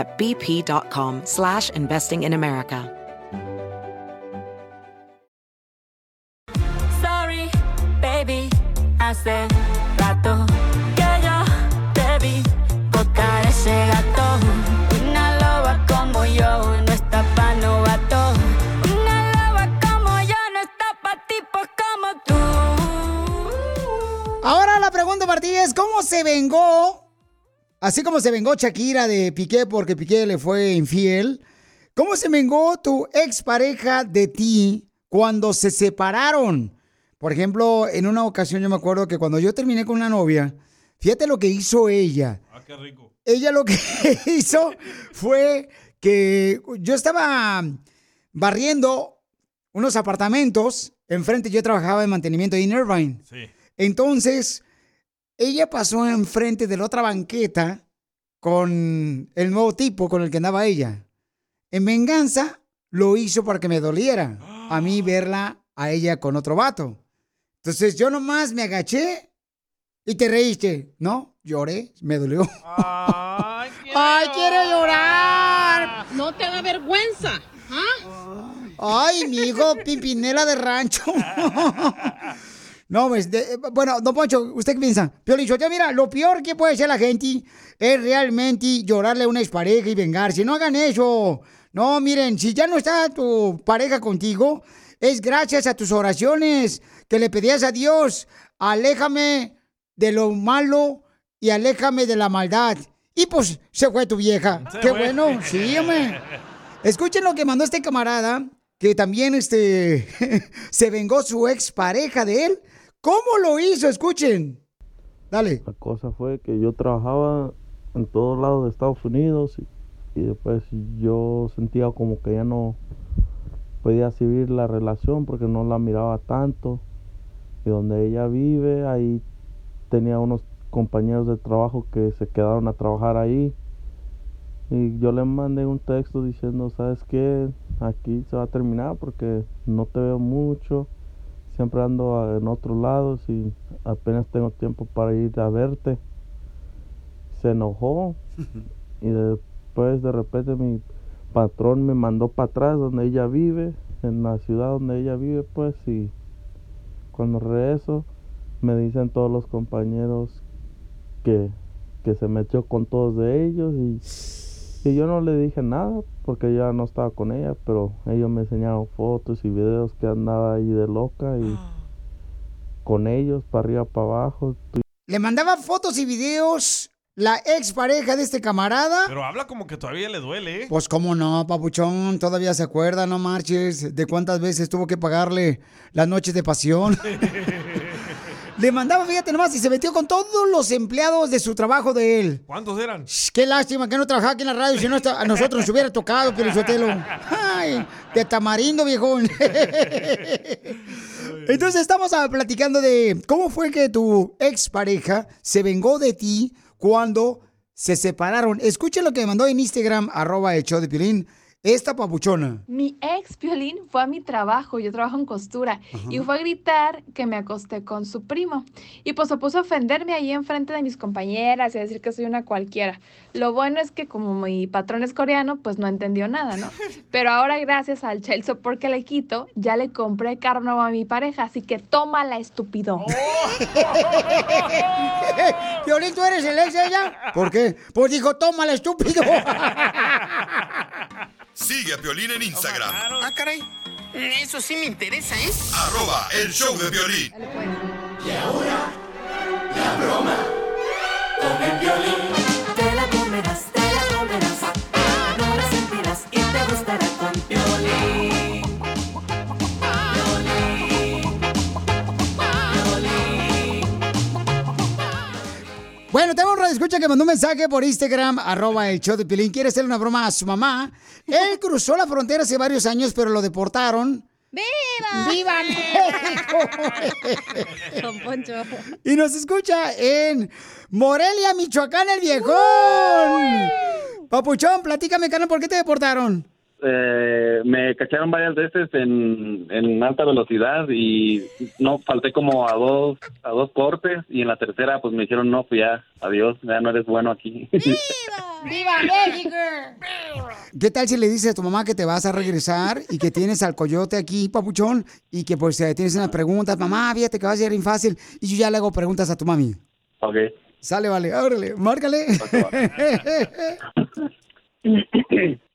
at bp.com slash investing in America. Sorry, baby, hace rato que yo te vi tocar ese gato. Una loba como yo no está pa' novato. Una loba como yo no está pa' tipos como tú. Ahora la pregunta para ti es, ¿cómo se vengó? Así como se vengó Shakira de Piqué porque Piqué le fue infiel. ¿Cómo se vengó tu expareja de ti cuando se separaron? Por ejemplo, en una ocasión yo me acuerdo que cuando yo terminé con una novia, fíjate lo que hizo ella. Ah, qué rico. Ella lo que hizo fue que yo estaba barriendo unos apartamentos. Enfrente yo trabajaba en mantenimiento en Irvine. Sí. Entonces, ella pasó enfrente de la otra banqueta con el nuevo tipo con el que andaba ella. En venganza, lo hizo para que me doliera a mí verla a ella con otro vato. Entonces yo nomás me agaché y te reíste, ¿no? Lloré, me dolió. ¡Ay, ¡Ay, quiero llorar! No te da vergüenza. Ay, mi hijo, Pimpinela de rancho. No, pues, de- bueno, don Poncho, ¿usted qué piensa? Piolín Sotelo, mira, lo peor que puede hacer la gente es realmente llorarle a una expareja y vengarse. No hagan eso. No, miren, si ya no está tu pareja contigo, es gracias a tus oraciones que le pedías a Dios, aléjame de lo malo y aléjame de la maldad. Y pues se fue tu vieja. Se Qué fue. bueno, sí, hombre. Escuchen lo que mandó este camarada, que también este se vengó su ex pareja de él. ¿Cómo lo hizo? Escuchen. Dale. La cosa fue que yo trabajaba en todos lados de Estados Unidos y, después yo sentía como que ya no podía seguir la relación porque no la miraba tanto. Y donde ella vive, ahí tenía unos compañeros de trabajo que se quedaron a trabajar ahí. Y yo le mandé un texto diciendo, ¿sabes qué? Aquí se va a terminar porque no te veo mucho. Siempre ando en otros lados y apenas tengo tiempo para ir a verte. Se enojó y después de repente mi patrón me mandó para atrás donde ella vive, en la ciudad donde ella vive pues y cuando regreso me dicen todos los compañeros que, que se metió con todos de ellos y, y yo no le dije nada porque ya no estaba con ella, pero ellos me enseñaron fotos y videos que andaba ahí de loca y con ellos para arriba, para abajo. Le mandaba fotos y videos la ex pareja de este camarada. Pero habla como que todavía le duele, ¿eh? Pues cómo no, papuchón, todavía se acuerda, no marches, de cuántas veces tuvo que pagarle las noches de pasión. Le mandaba, fíjate nomás, y se metió con todos los empleados de su trabajo de él. ¿Cuántos eran? Shh, Qué lástima que no trabajaba aquí en la radio, si no a nosotros nos hubiera tocado, Sotelo. Ay, de tamarindo, viejón. Entonces estamos ah, platicando de cómo fue que tu expareja se vengó de ti cuando se separaron. Escuchen lo que me mandó en Instagram, arroba el show de Piolín, esta papuchona. Mi ex Piolín fue a mi trabajo, yo trabajo en costura, y fue a gritar que me acosté con su primo. Y pues se puso a ofenderme ahí enfrente de mis compañeras y a decir que soy una cualquiera. Lo bueno es que como mi patrón es coreano, pues no entendió nada, ¿no? Pero ahora gracias al child support que le quito, ya le compré carro nuevo a mi pareja, así que tómala, estúpido. Piolín, ¿tú eres el ex de ella? ¿Por qué? Pues dijo, tómala, estúpido. Sigue a Piolín en Instagram. Ah, caray. Eso sí me interesa, ¿eh? Arroba el show de violín. Y ahora, la broma con el violín. Mandó un mensaje por Instagram, arroba el show de Pilín. Quiere hacerle una broma a su mamá. Él cruzó la frontera hace varios años, pero lo deportaron. ¡Viva! ¡Viva Don Poncho. Y nos escucha en Morelia, Michoacán, el viejón. Papuchón, platícame, carnal, ¿por qué te deportaron? Eh, me cacharon varias veces en, en alta velocidad y no falté como a dos a dos cortes y en la tercera pues me dijeron no pues ya adiós ya no eres bueno aquí ¡Viva México! ¿Qué tal si le dices a tu mamá que te vas a regresar y que tienes al coyote aquí, papuchón, y que pues eh, tienes unas preguntas? Mamá, fíjate que va a ser bien fácil. Y yo ya le hago preguntas a tu mami. ok Sale, vale, órale, márcale.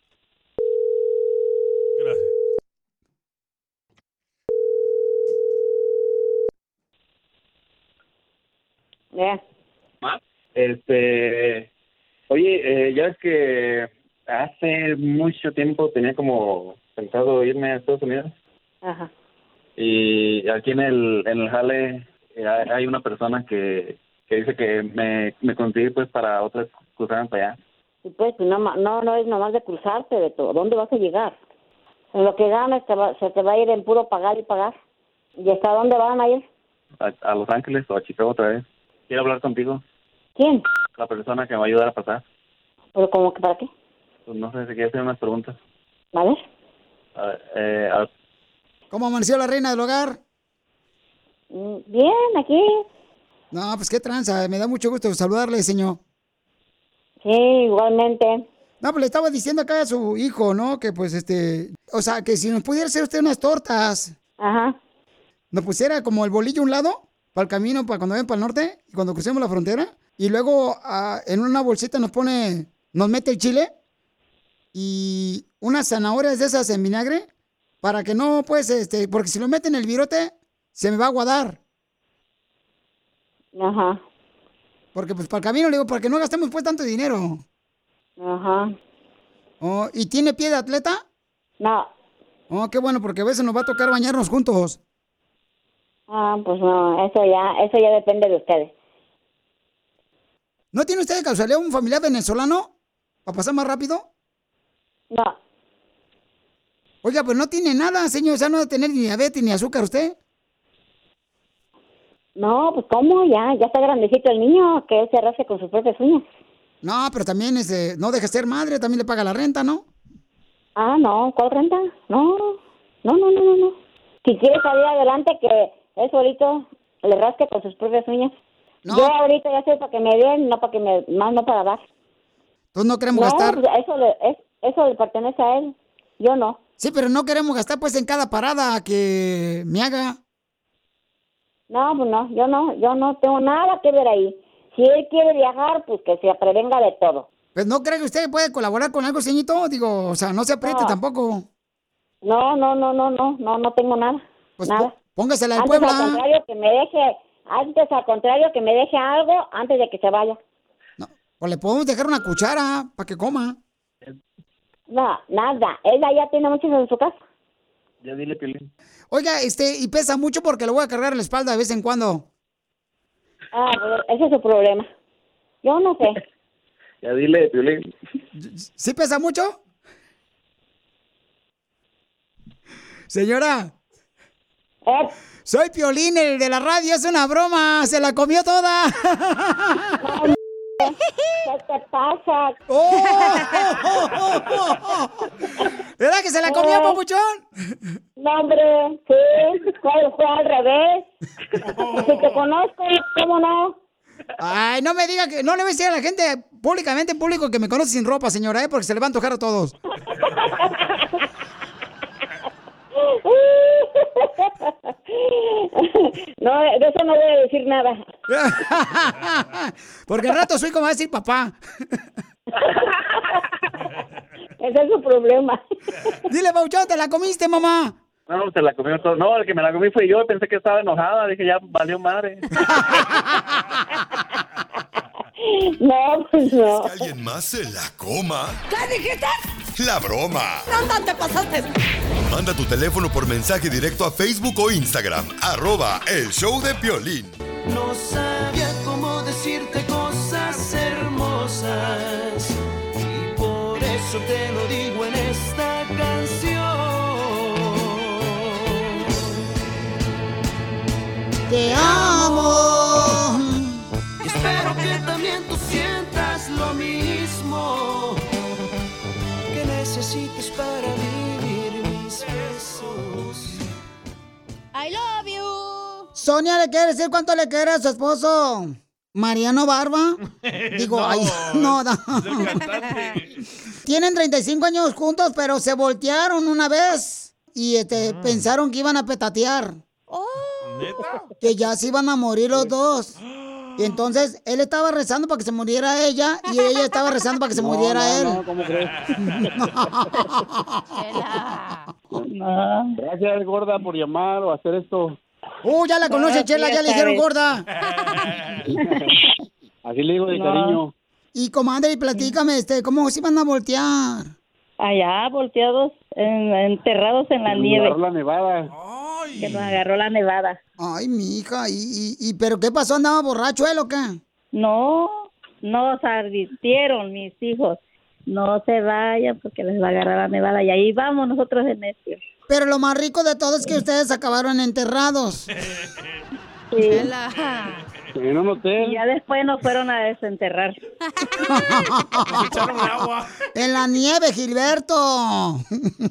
este oye eh, ya es que hace mucho tiempo tenía como pensado irme a Estados Unidos Ajá. y aquí en el en el jale eh, hay una persona que, que dice que me, me conseguí pues para otras cruzaran para allá Y pues, pues no, no, no es nomás de cruzarte de todo. ¿Dónde vas a llegar? En lo que ganas te va- se te va a ir en puro pagar y pagar. ¿Y hasta dónde van a ir? a, a Los Ángeles o a Chicago otra vez quiero hablar contigo ¿Quién? la persona que me va a ayudar a pasar ¿Pero como que para qué? pues no sé si quieres hacer unas preguntas ver. A ver, eh, a- ¿Cómo amaneció la reina del hogar? Mm, Bien, aquí. No, pues qué tranza, me da mucho gusto saludarle, señor. Sí, igualmente. No, pues le estaba diciendo acá a su hijo, ¿no? Que pues este, o sea, que si nos pudiera hacer usted unas tortas. Ajá. Nos pusiera como el bolillo a un lado, para el camino, para cuando ven para el norte, y cuando crucemos la frontera, y luego ah, en una bolsita nos pone, nos mete el chile y unas zanahorias de esas en vinagre, para que no, pues, este, porque si lo meten en el virote, se me va a aguadar. Ajá. Porque pues para el camino, le digo, para que no gastemos pues tanto dinero. Ajá. Oh, ¿Y tiene pie de atleta? No. Oh, qué bueno, porque a veces nos va a tocar bañarnos juntos. Ah, pues no, eso ya, eso ya depende de ustedes. ¿No tiene usted de casualidad un familiar venezolano? ¿Para pasar más rápido? No. Oiga, pues no tiene nada, señor. O sea, no debe tener ni diabetes ni azúcar usted. No, pues cómo, ya, ya está grandecito el niño, que él se rasque con sus propias uñas. No, pero también este, no deja de ser madre, también le paga la renta, ¿no? Ah, no, ¿cuál renta? No, no, no, no, no, no. Si quiere salir adelante, que él solito le rasque con sus propias uñas. Yo ahorita ya estoy para que me den, no para que me, más no para dar. Entonces no queremos no, gastar. pues, eso le, es- eso le pertenece a él. Yo no. Sí, pero no queremos gastar pues en cada parada que me haga. No, pues no, yo no, yo no tengo nada que ver ahí. Si él quiere viajar, pues que se prevenga de todo. Pues no cree que usted puede colaborar con algo, señorito. Digo, o sea, no se apriete No. tampoco. No, no, no, no, no, no, no tengo nada. Pues nada. Pó- póngasela en Antes Puebla. al contrario que me deje, antes al contrario que me deje algo antes de que se vaya. O le podemos dejar una cuchara para que coma. No, nada. Ella ya tiene muchos en su casa. ya dile Piolín Oiga, este, y pesa mucho porque lo voy a cargar en la espalda de vez en cuando. Ah, pues ese es su problema. Yo no sé. ya dile Piolín ¿Sí pesa mucho? Señora. Eh. Soy Piolín, el de la radio, es una broma, se la comió toda. ¿Qué te pasa? ¿Verdad que se la comió, Eh. papuchón? No, hombre, sí, fue, fue al revés. Si te conozco, ¿cómo no? Ay, no me diga que no le voy a decir a la gente públicamente, en público, que me conoce sin ropa, señora, ¿eh? porque se le va a antojar a todos. No, de eso no voy a decir nada. Porque al rato soy como a decir papá. Ese es su problema. Dile, Pauchón, ¿te la comiste, mamá? No, se la comió todo. No, el que me la comí fue yo. Pensé que estaba enojada. Dije, ya valió madre. No, pues no. ¿Que alguien más se la coma? ¿Qué dijiste? La broma. ¿Dónde te pasaste? Manda tu teléfono por mensaje directo a Facebook o Instagram. Arroba el show de Piolín. No sabía cómo decirte cosas hermosas y por eso te lo para vivir mis besos. I love you. Sonia le quiere decir cuánto le quiere a su esposo. Mariano Barba. Digo, No, ay, no, no. Tienen 35 años juntos, pero se voltearon una vez y este, pensaron que iban a petatear. ¿Neta? Que ya se iban a morir los dos. Y entonces él estaba rezando para que se muriera ella y ella estaba rezando para que se No, muriera no, él. no, ¿cómo crees? Gracias, gorda, por llamar o hacer esto. Uh, ya la conoce, Chela, ya le dijeron gorda. Así le digo de No. cariño. Y comadre, y platícame, este, ¿cómo se iban a voltear? Allá, volteados, en- enterrados en la Nos nieve. la nevada. Que nos agarró la nevada. Ay, mija, ¿y, y, y pero qué pasó? ¿Andaba borracho él o qué? No, nos advirtieron mis hijos. No se vayan porque les va a agarrar la nevada. Y ahí vamos nosotros de necios. Pero lo más rico de todo es que ustedes acabaron enterrados. Sí. En un hotel. Y ya después nos fueron a desenterrar. En la nieve, Gilberto.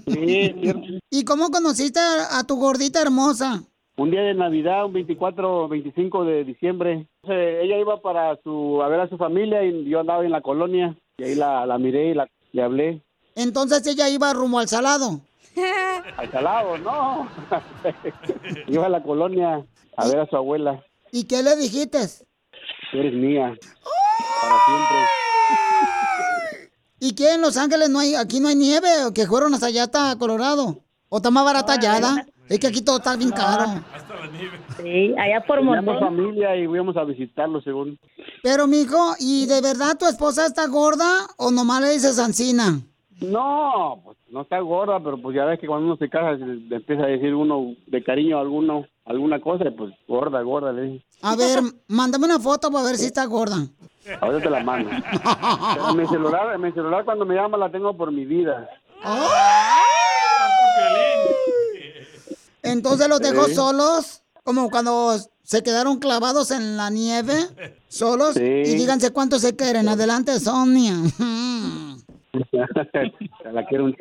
Sí, cierto. ¿Y cómo conociste a, a tu gordita hermosa? Un día de Navidad, un 24 o 25 de diciembre. Eh, ella iba para su, a ver a su familia y yo andaba en la colonia. Y ahí la, la miré y la, le hablé. Entonces ella iba rumbo al salado. Al salado, no. iba a la colonia a ver a su abuela. ¿Y qué le dijiste? Tú eres mía. Para siempre. ¿Y qué en Los Ángeles no hay, aquí no hay nieve? ¿O que fueron hasta allá hasta Colorado? ¿O está más barata allá? da? Es que aquí todo está bien caro. Sí, allá por Teníamos montón. familia y fuimos a visitarlo, según. Pero, mijo, ¿y de verdad tu esposa está gorda o nomás le dices Ancina? No, pues no está gorda, pero pues ya ves que cuando uno se casa se le empieza a decir uno de cariño a alguno, alguna cosa, pues gorda, gorda, le dije. A ver, mándame una foto para ver si está gorda. Ahorita te la mando. Pero mi celular, en mi celular cuando me llama la tengo por mi vida. Entonces los dejó Sí. solos, como cuando se quedaron clavados en la nieve, solos. Sí. Y díganse cuánto se quieren. Adelante, Sonia. la quiero un...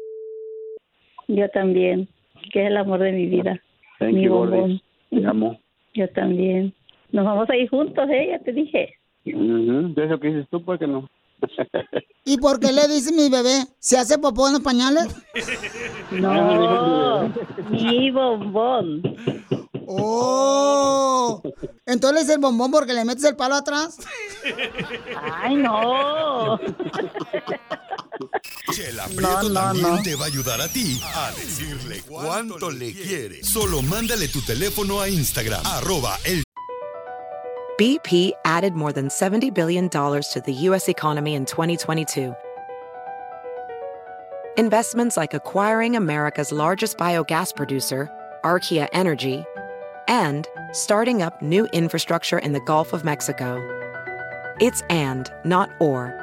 Yo también, que es el amor de mi vida. Thank mi you, bombón. Te amo. Yo también. Nos vamos a ir juntos, ¿eh? Ya te dije. Ujú, De eso que dices tú, pues que no. ¿Y por qué le dice mi bebé? ¿Se hace popó en los pañales? No, mi bombón. ¡Oh! Entonces el bombón porque le metes el palo atrás. Ay, no. Chela Prieto no, también no. te va a ayudar a ti a decirle cuánto le quiere. Solo mándale tu teléfono a Instagram, arroba el BP added more than $70 billion to the U.S. economy in 2022. Investments like acquiring America's largest biogas producer, Archaea Energy, and starting up new infrastructure in the Gulf of Mexico. It's and, not or.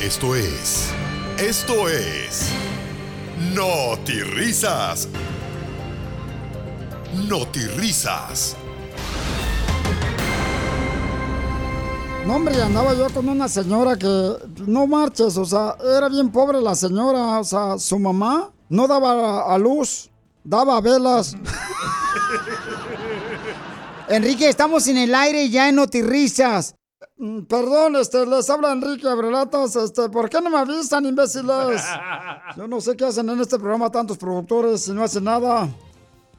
Esto es Esto es. Risas. Risas. No, hombre, andaba yo con una señora que, no marches, o sea, era bien pobre la señora, o sea, su mamá no daba a luz, daba velas. Enrique, estamos en el aire ya en Notirrisas. Mm, Perdón, este, les habla Enrique Abrelatas, este, ¿por qué no me avisan, imbéciles? Yo no sé qué hacen en este programa tantos productores y no hacen nada.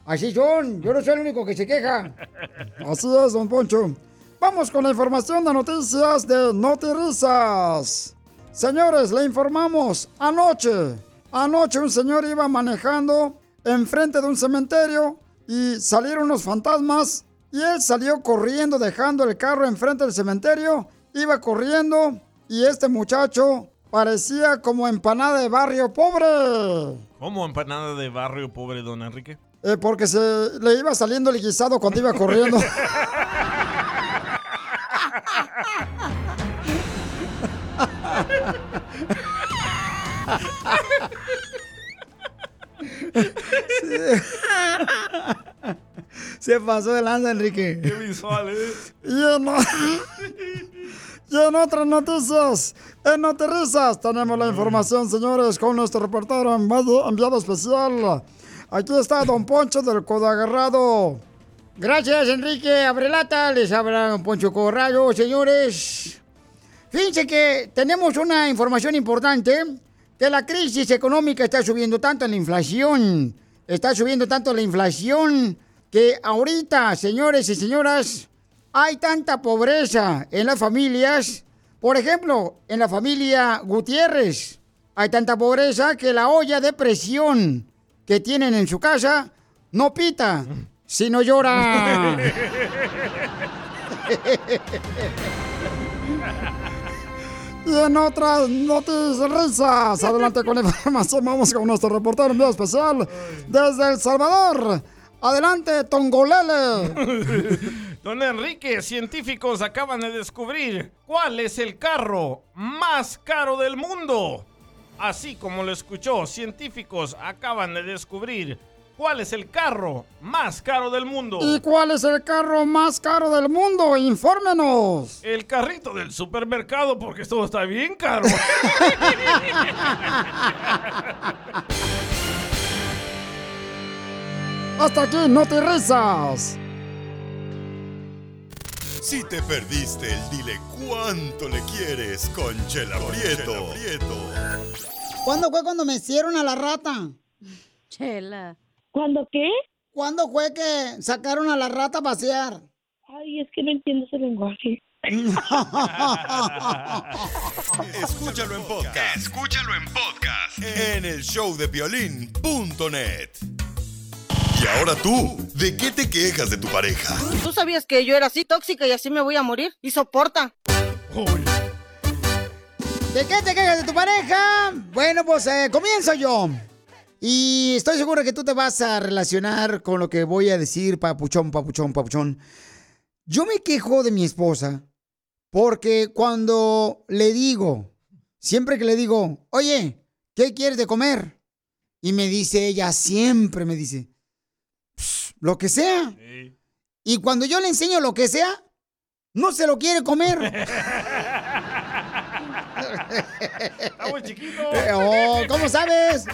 Así son, yo no soy el único que se queja. Así es, don Poncho. Vamos con la información de noticias de Notirisas. Señores, le informamos, anoche, anoche un señor iba manejando enfrente de un cementerio y salieron unos fantasmas y él salió corriendo dejando el carro enfrente del cementerio, iba corriendo y este muchacho parecía como empanada de barrio pobre. ¿Cómo empanada de barrio pobre, don Enrique? Eh, porque se le iba saliendo el guisado cuando iba corriendo. Se pasó de lanza, Enrique. Qué visual, ¿eh? Y en, y en otras noticias, en Notirisas, tenemos la información, señores, con nuestro reportero enviado, enviado especial. Aquí está Don Poncho del Codo Agarrado. Gracias, Enrique Abrelata. Les habla Don Poncho Corrado, señores. Fíjense que tenemos una información importante, que la crisis económica está subiendo tanto en la inflación, está subiendo tanto la inflación, que ahorita, señores y señoras, hay tanta pobreza en las familias. Por ejemplo, en la familia Gutiérrez, hay tanta pobreza que la olla de presión que tienen en su casa no pita, sino llora. Y en otras noticias risas, adelante con la información, vamos con nuestro reportero enviado especial desde El Salvador. Adelante, Tongolele. Don Enrique, científicos acaban de descubrir cuál es el carro más caro del mundo. Así como lo escuchó, científicos acaban de descubrir cuál es el carro más caro del mundo. ¿Y cuál es el carro más caro del mundo? Infórmenos. El carrito del supermercado porque todo está bien caro. Hasta aquí, no te risas. Si te perdiste el dile cuánto le quieres con Chela Prieto. ¿Cuándo fue cuando me hicieron a la rata? Chela. ¿Cuándo qué? ¿Cuándo fue que sacaron a la rata a pasear? Ay, es que no entiendo ese lenguaje. Escúchalo en podcast. Escúchalo en podcast. En el showdepiolín.net. Y ahora tú, ¿de qué te quejas de tu pareja? ¿Tú sabías que yo era así tóxica y así me voy a morir? Y soporta. ¿De qué te quejas de tu pareja? Bueno, pues eh, comienzo yo. Y estoy seguro que tú te vas a relacionar con lo que voy a decir, papuchón, papuchón, papuchón. Yo me quejo de mi esposa porque cuando le digo, siempre que le digo, oye, ¿qué quieres de comer? Y me dice ella, siempre me dice, "Pss, lo que sea. Y cuando yo le enseño lo que sea, no se lo quiere comer. Está muy chiquito. Eh, oh, ¿Cómo sabes?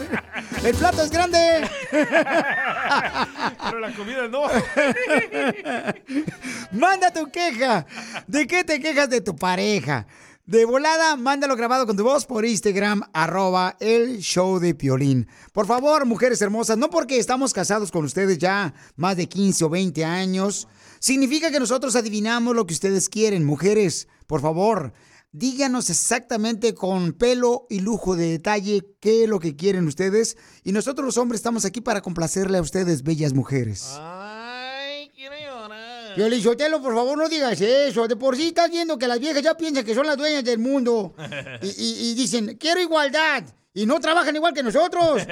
El plato es grande. Pero la comida no. Manda tu queja. ¿De qué te quejas de tu pareja? De volada, mándalo grabado con tu voz por Instagram, arroba el show de Piolín. Por favor, mujeres hermosas, no porque estamos casados con ustedes ya más de 15 o 20 años, significa que nosotros adivinamos lo que ustedes quieren. Mujeres, por favor, díganos exactamente con pelo y lujo de detalle qué es lo que quieren ustedes. Y nosotros los hombres estamos aquí para complacerle a ustedes, bellas mujeres. Ay, quiero llorar. Piolichotelo, por favor, no digas eso. De por sí estás viendo que las viejas ya piensan que son las dueñas del mundo. Y, y- y dicen, quiero igualdad. Y no trabajan igual que nosotros.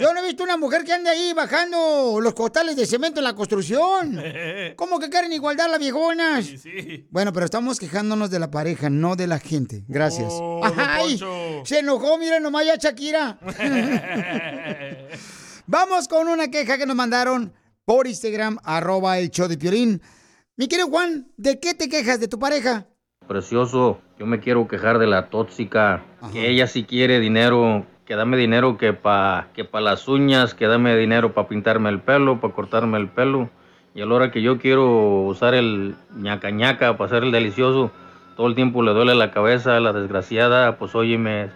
Yo no he visto una mujer que ande ahí bajando los costales de cemento en la construcción. ¿Cómo que quieren igualdad las viejonas? Bueno, pero estamos quejándonos de la pareja, no de la gente. Gracias. Oh, ¡Ay! Se enojó, miren nomás ya Shakira. Vamos con una queja que nos mandaron por Instagram, arroba el show de Piolín. Mi querido Juan, ¿de qué te quejas de tu pareja? Precioso, yo me quiero quejar de la tóxica, que ella sí quiere dinero, que dame dinero que pa, que pa las uñas, que dame dinero para pintarme el pelo, para cortarme el pelo. Y a la hora que yo quiero usar el ñaca ñaca para hacer el delicioso, todo el tiempo le duele la cabeza, la desgraciada, pues óyeme,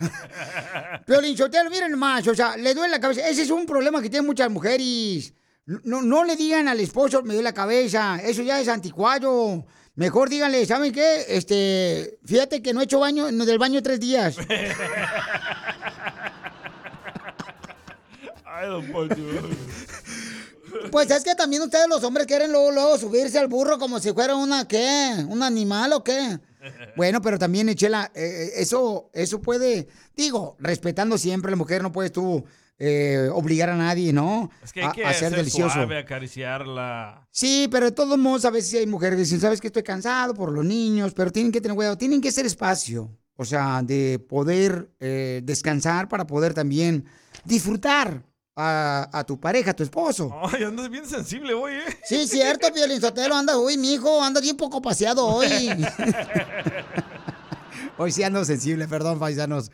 Piolín Sotelo, miren nomás, o sea, le duele la cabeza. Ese es un problema que tienen muchas mujeres. No, no le digan al esposo, me duele la cabeza. Eso ya es anticuado. Mejor díganle, ¿saben qué? Este, fíjate que no he hecho baño, no, del baño tres días. Ay, don. Pues es que también ustedes los hombres quieren luego, luego subirse al burro como si fuera una, ¿qué? ¿Un animal o qué? Bueno, pero también, Chela, eh, eso, eso puede, digo, respetando siempre a la mujer, no puedes tú eh, obligar a nadie, ¿no? Es que hay A- que a ser ser delicioso. suave, acariciarla. Sí, pero de todos modos, a veces hay mujeres que dicen, sabes que estoy cansado por los niños, pero tienen que tener cuidado, tienen que ser espacio, o sea, de poder eh, descansar para poder también disfrutar a, a tu pareja, a tu esposo. Ay, andas bien sensible hoy, ¿eh? Sí, cierto, Piolín Sotelo, anda, uy, mi hijo, anda bien poco paseado hoy. Hoy sí ando sensible, perdón, paisanos.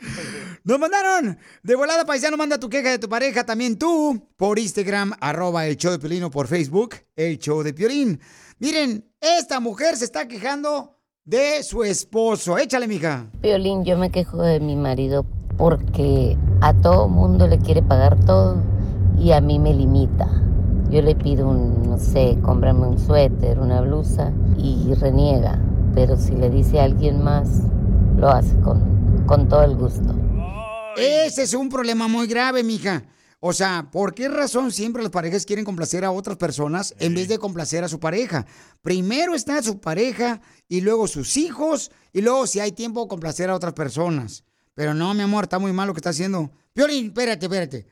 Nos mandaron de volada, paisano, manda tu queja de tu pareja también tú por Instagram, arroba el show de Piolín por Facebook, el show de Piolín. Miren, esta mujer se está quejando de su esposo. Échale, mija. Violín, yo me quejo de mi marido porque a todo mundo le quiere pagar todo y a mí me limita. Yo le pido un, no sé, cómprame un suéter, una blusa y reniega. Pero si le dice a alguien más, lo hace con, con todo el gusto. Ese es un problema muy grave, mija. O sea, ¿por qué razón siempre las parejas quieren complacer a otras personas en vez de complacer a su pareja? Primero está su pareja y luego sus hijos y luego si hay tiempo complacer a otras personas. Pero no, mi amor, está muy mal lo que está haciendo. Piolín, espérate, espérate.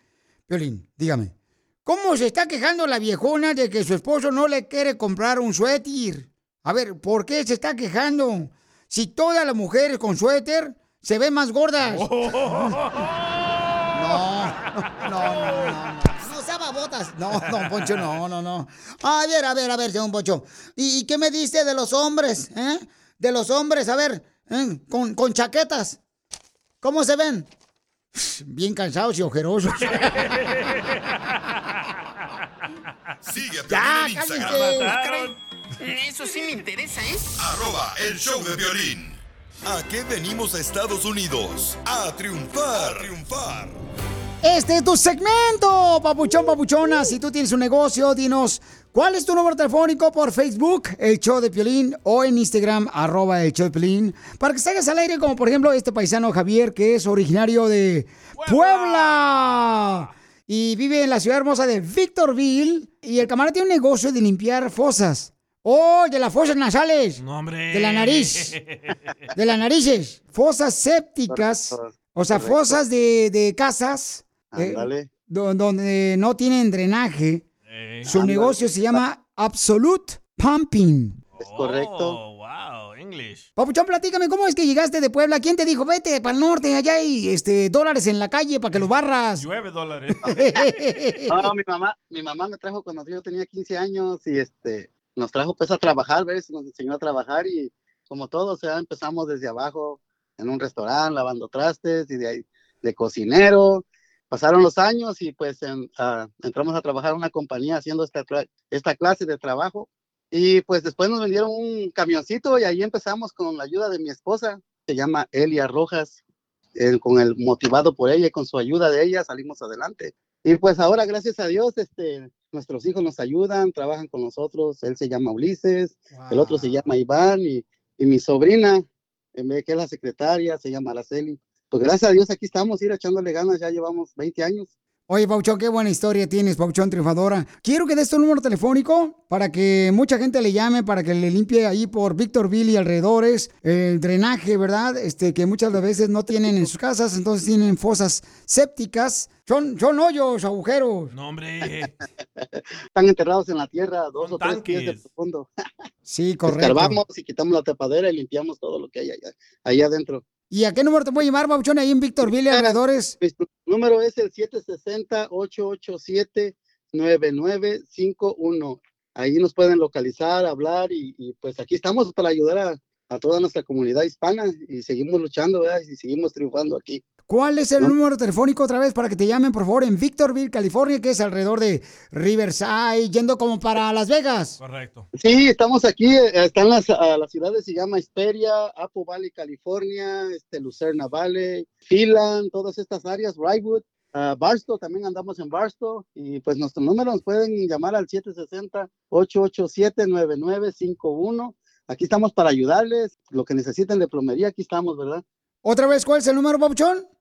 Piolín, dígame. ¿Cómo se está quejando la viejona de que su esposo no le quiere comprar un suéter? A ver, ¿por qué se está quejando? Si todas las mujeres con suéter se ven más gordas. No, no, no, no. No sea babotas. No, don Poncho, no, no, no. A ver, a ver, a ver, don Poncho. ¿Y, y qué me dice de los hombres, eh? De los hombres, a ver, ¿eh? con, con chaquetas. ¿Cómo se ven? Bien cansados y ojerosos. Sigue a Ya, Instagram. Eso sí me interesa, ¿eh? Arroba el show de violín. ¿A qué venimos a Estados Unidos? A triunfar. A triunfar. Este es tu segmento, papuchón, papuchona. Si tú tienes un negocio, dinos cuál es tu número telefónico por Facebook, el show de Piolín, o en Instagram, arroba el show de Piolín, para que salgas al aire, como por ejemplo este paisano Javier, que es originario de Puebla. Y vive en la ciudad hermosa de Victorville. Y el camarada tiene un negocio de limpiar fosas. ¡Oh, de las fosas nasales! No, hombre. De la nariz. De las narices. Fosas sépticas. O sea, Correcto. fosas de, de casas. eh, donde no tienen drenaje. Su Ándale. negocio se llama Absolute Pumping. Es correcto. Oh, wow, English. Papuchón, platícame, ¿cómo es que llegaste de Puebla? ¿Quién te dijo, vete para el norte, allá hay este, dólares en la calle para que los barras? Llueve dólares. No, mi mamá, mi mamá me trajo cuando yo tenía 15 años y este nos trajo pues a trabajar, ¿ves? Nos enseñó a trabajar y como todos, o sea, empezamos desde abajo en un restaurante lavando trastes y de ahí de cocinero. Pasaron los años y pues en- ah, entramos a trabajar en una compañía haciendo esta clase de trabajo y pues después nos vendieron un camioncito y ahí empezamos con la ayuda de mi esposa, se llama Elia Rojas, eh, con el motivado por ella y con su ayuda de ella salimos adelante. Y pues ahora, gracias a Dios, este, nuestros hijos nos ayudan, trabajan con nosotros. Él se llama Ulises, el otro se llama Iván y, y mi sobrina, que es la secretaria, se llama Araceli. Pues gracias a Dios aquí estamos, ir echándole ganas, ya llevamos 20 años. Oye, Pauchón, qué buena historia tienes, Pauchón Triunfadora. Quiero que des tu número telefónico para que mucha gente le llame, para que le limpie ahí por Victorville y alrededores el drenaje, ¿verdad? Este, que muchas veces no tienen en sus casas, entonces tienen fosas sépticas. Son, son hoyos, agujeros. No, hombre. Están enterrados en la tierra, dos o tres pies de profundo. Sí, correcto. Escarbamos y quitamos la tapadera y limpiamos todo lo que hay allá, ahí adentro. ¿Y a qué número te puedo llamar, Pauchón, ahí en Victorville y alrededores? Mi número es el 760-887-9951. Ahí nos pueden localizar, hablar y, y, pues aquí estamos para ayudar a, a toda nuestra comunidad hispana y seguimos luchando ¿verdad? y seguimos triunfando aquí. ¿Cuál es el número telefónico otra vez para que te llamen, por favor, en Victorville, California, que es alrededor de Riverside, yendo como para Las Vegas? Correcto. Sí, estamos aquí, eh, están las, las ciudades, se llama Hesperia, Apple Valley, California, este, Lucerna Valley, Phelan, todas estas áreas, Brightwood, ah, Barstow, también andamos en Barstow, y pues nuestro número nos pueden llamar al 760-887-9951. Aquí estamos para ayudarles, lo que necesiten de plomería, aquí estamos, ¿verdad? ¿Otra vez cuál es el número, Papuchón?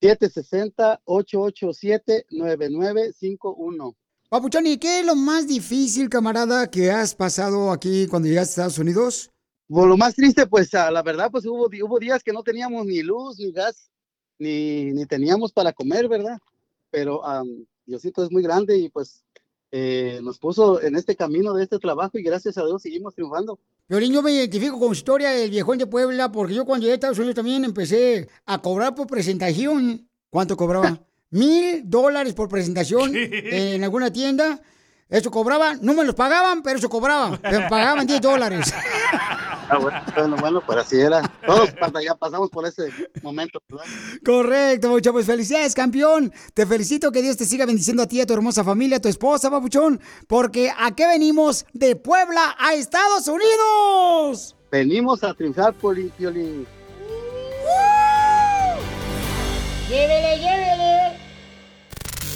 760-887-9951. Papuchón, ¿y qué es lo más difícil, camarada, que has pasado aquí cuando llegaste a Estados Unidos? Bueno, lo más triste, pues ah, la verdad, pues hubo, hubo días que no teníamos ni luz, ni gas, ni, ni teníamos para comer, ¿verdad? Pero am, Diosito es muy grande y pues eh, nos puso en este camino de este trabajo y gracias a Dios seguimos triunfando. Violín, yo me identifico con su historia del viejón de Puebla, porque yo cuando llegué a Estados Unidos también empecé a cobrar por presentación. ¿Cuánto cobraba? Mil dólares por presentación en alguna tienda. Eso cobraba, no me los pagaban, pero eso cobraba. Me pagaban 10 dólares. Ah, bueno, bueno, bueno, pues así era. Todos ya pasamos por ese momento, ¿verdad? Correcto, Papuchón. Pues felicidades, campeón. Te felicito que Dios te siga bendiciendo a ti, a tu hermosa familia, a tu esposa, Papuchón. Porque ¿a qué venimos de Puebla a Estados Unidos? Venimos a triunfar por Piolín. ¡Llévele, llévele!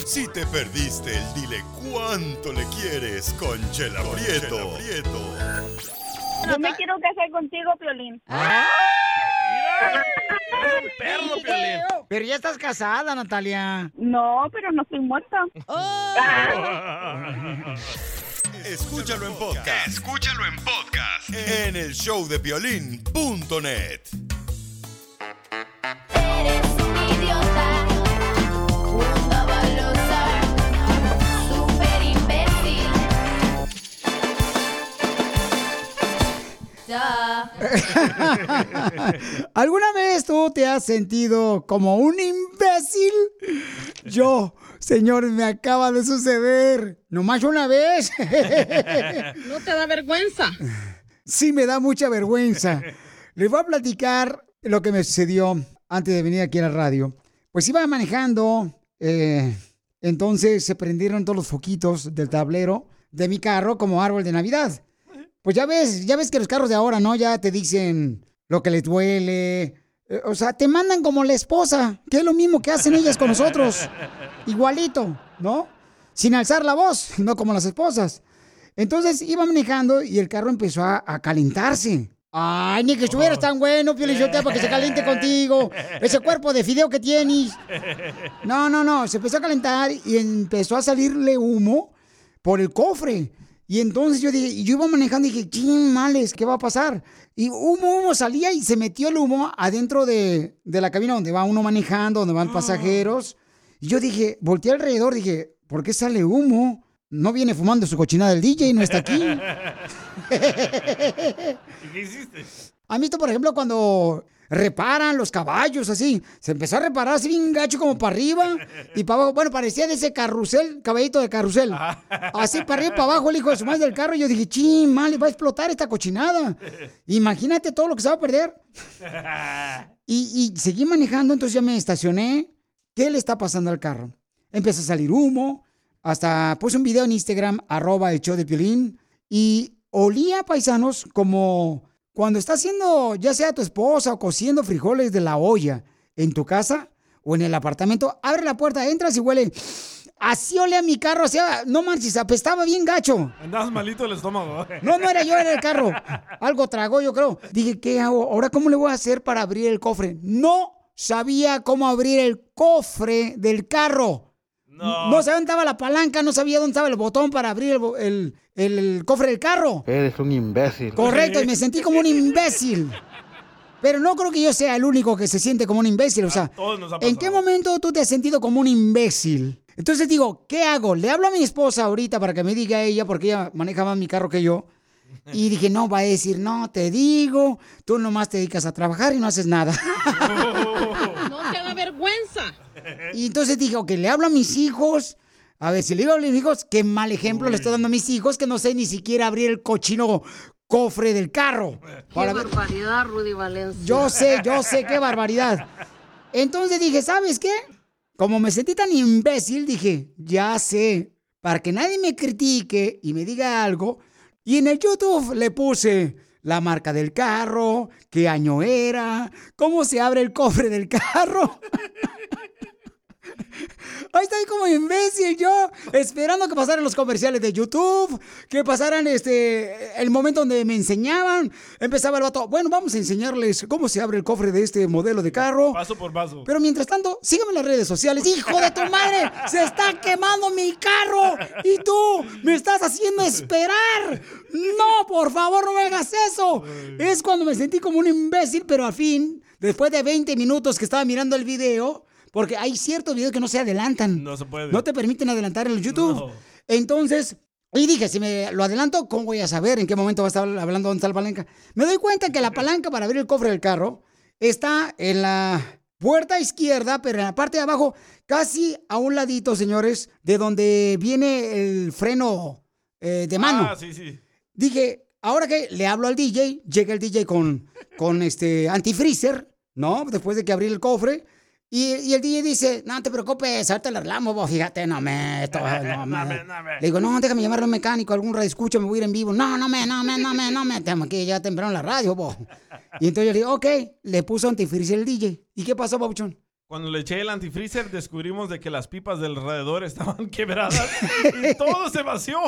Si te perdiste el dile cuánto le quieres con Chela Prieto. Yo me quiero casar contigo, Piolín. perro, Piolín. Pero ya estás casada, Natalia. No, pero no estoy muerta. Escúchalo en podcast. Escúchalo en podcast. En el show de violín.net. idiota, Ya. ¿Alguna vez tú te has sentido como un imbécil? Yo, señores, me acaba de suceder. Nomás una vez. ¿No te da vergüenza? Sí, me da mucha vergüenza. Les voy a platicar lo que me sucedió antes de venir aquí a la radio. Pues iba manejando, eh, entonces se prendieron todos los foquitos del tablero de mi carro como árbol de Navidad. Pues ya ves, ya ves que los carros de ahora, ¿no? Ya te dicen lo que les duele. Eh, O sea, te mandan como la esposa, que es lo mismo que hacen ellas con nosotros. Igualito, ¿no? Sin alzar la voz, no como las esposas. Entonces iba manejando y el carro empezó a, a calentarse. Ay, ni que estuvieras tan bueno, Pio Lizotelo, para que se caliente contigo. Ese cuerpo de fideo que tienes. No, no, no. Se empezó a calentar y empezó a salirle humo por el cofre. Y entonces yo dije, y yo iba manejando y dije, ching, males, ¿qué va a pasar? Y humo, humo salía y se metió el humo adentro de, de la cabina donde va uno manejando, donde van pasajeros. Y yo dije, volteé alrededor, dije, ¿por qué sale humo? No viene fumando su cochinada el DJ, no está aquí. ¿Y qué hiciste? ¿Han visto, por ejemplo, cuando reparan los caballos así? Se empezó a reparar así bien gacho como para arriba y para abajo. Bueno, parecía de ese carrusel, caballito de carrusel. Así para arriba y para abajo el hijo de su madre del carro. Y yo dije, ching, mal, va a explotar esta cochinada. Imagínate todo lo que se va a perder. Y, seguí manejando, entonces ya me estacioné. ¿Qué le está pasando al carro? Empieza a salir humo. Hasta puse un video en Instagram, arroba el show de Piolín. Y olía, paisanos, como cuando estás haciendo, ya sea tu esposa o cociendo frijoles de la olla en tu casa o en el apartamento, abre la puerta, entras y huele. Así olía mi carro, o sea, no manches, apestaba bien gacho. Andabas malito el estómago. No, no era yo, era el carro. Algo tragó, yo creo. Dije, ¿qué hago? ¿Ahora cómo le voy a hacer para abrir el cofre? No sabía cómo abrir el cofre del carro. No. sabía dónde estaba la palanca, no sabía dónde estaba el botón para abrir el, el- el- el cofre del carro. Eres un imbécil. Correcto, y me sentí como un imbécil. Pero no creo que yo sea el único que se siente como un imbécil. O sea, todos nos ha ¿en qué momento tú te has sentido como un imbécil? Entonces digo, ¿qué hago? Le hablo a mi esposa ahorita para que me diga ella, porque ella maneja más mi carro que yo. Y dije, no, va a decir, no, te digo, tú nomás te dedicas a trabajar y no haces nada. Vergüenza. Y entonces dije, ok, le hablo a mis hijos. A ver, si le digo a mis hijos, qué mal ejemplo le estoy dando a mis hijos que no sé ni siquiera abrir el cochino cofre del carro. Para ver- barbaridad, Rudy Valencia. Yo sé, yo sé, qué barbaridad. Entonces dije, ¿sabes qué? Como me sentí tan imbécil, dije, ya sé, para que nadie me critique y me diga algo. Y en el YouTube le puse la marca del carro, qué año era, cómo se abre el cofre del carro. Ahí estoy como imbécil yo, esperando que pasaran los comerciales de YouTube, que pasaran este el momento donde me enseñaban. Empezaba el vato, bueno, vamos a enseñarles cómo se abre el cofre de este modelo de carro. Paso por paso. Pero mientras tanto, sígueme en las redes sociales. ¡Hijo de tu madre! ¡Se está quemando mi carro! ¡Y tú me estás haciendo esperar! ¡No, por favor, no me hagas eso! Es cuando me sentí como un imbécil, pero al fin, después de 20 minutos que estaba mirando el video, porque hay ciertos videos que no se adelantan. No se puede. No te permiten adelantar en el YouTube. No. Entonces, y dije, si me lo adelanto, ¿cómo voy a saber en qué momento va a estar hablando dónde está la palanca? Me doy cuenta que la palanca para abrir el cofre del carro está en la puerta izquierda, pero en la parte de abajo, casi a un ladito, señores, de donde viene el freno eh, de mano. Ah, sí, sí. Dije, ahora que le hablo al DJ, llega el DJ con, con este antifreezer, ¿no? Después de que abrí el cofre. Y, y el DJ dice, no te preocupes, ahorita le arreglamos, vos, fíjate, no me, esto, no me. Le digo, no, déjame llamar a un mecánico, algún radio escucha, me voy a ir en vivo. No, no me, no me, no me, no me, tengo que ya temprano en la radio, vos. Y entonces yo le digo, ok, le puso antifreezer el DJ. ¿Y qué pasó, Pabuchón? Cuando le eché el antifreezer, descubrimos de que las pipas del alrededor estaban quebradas y todo se vació.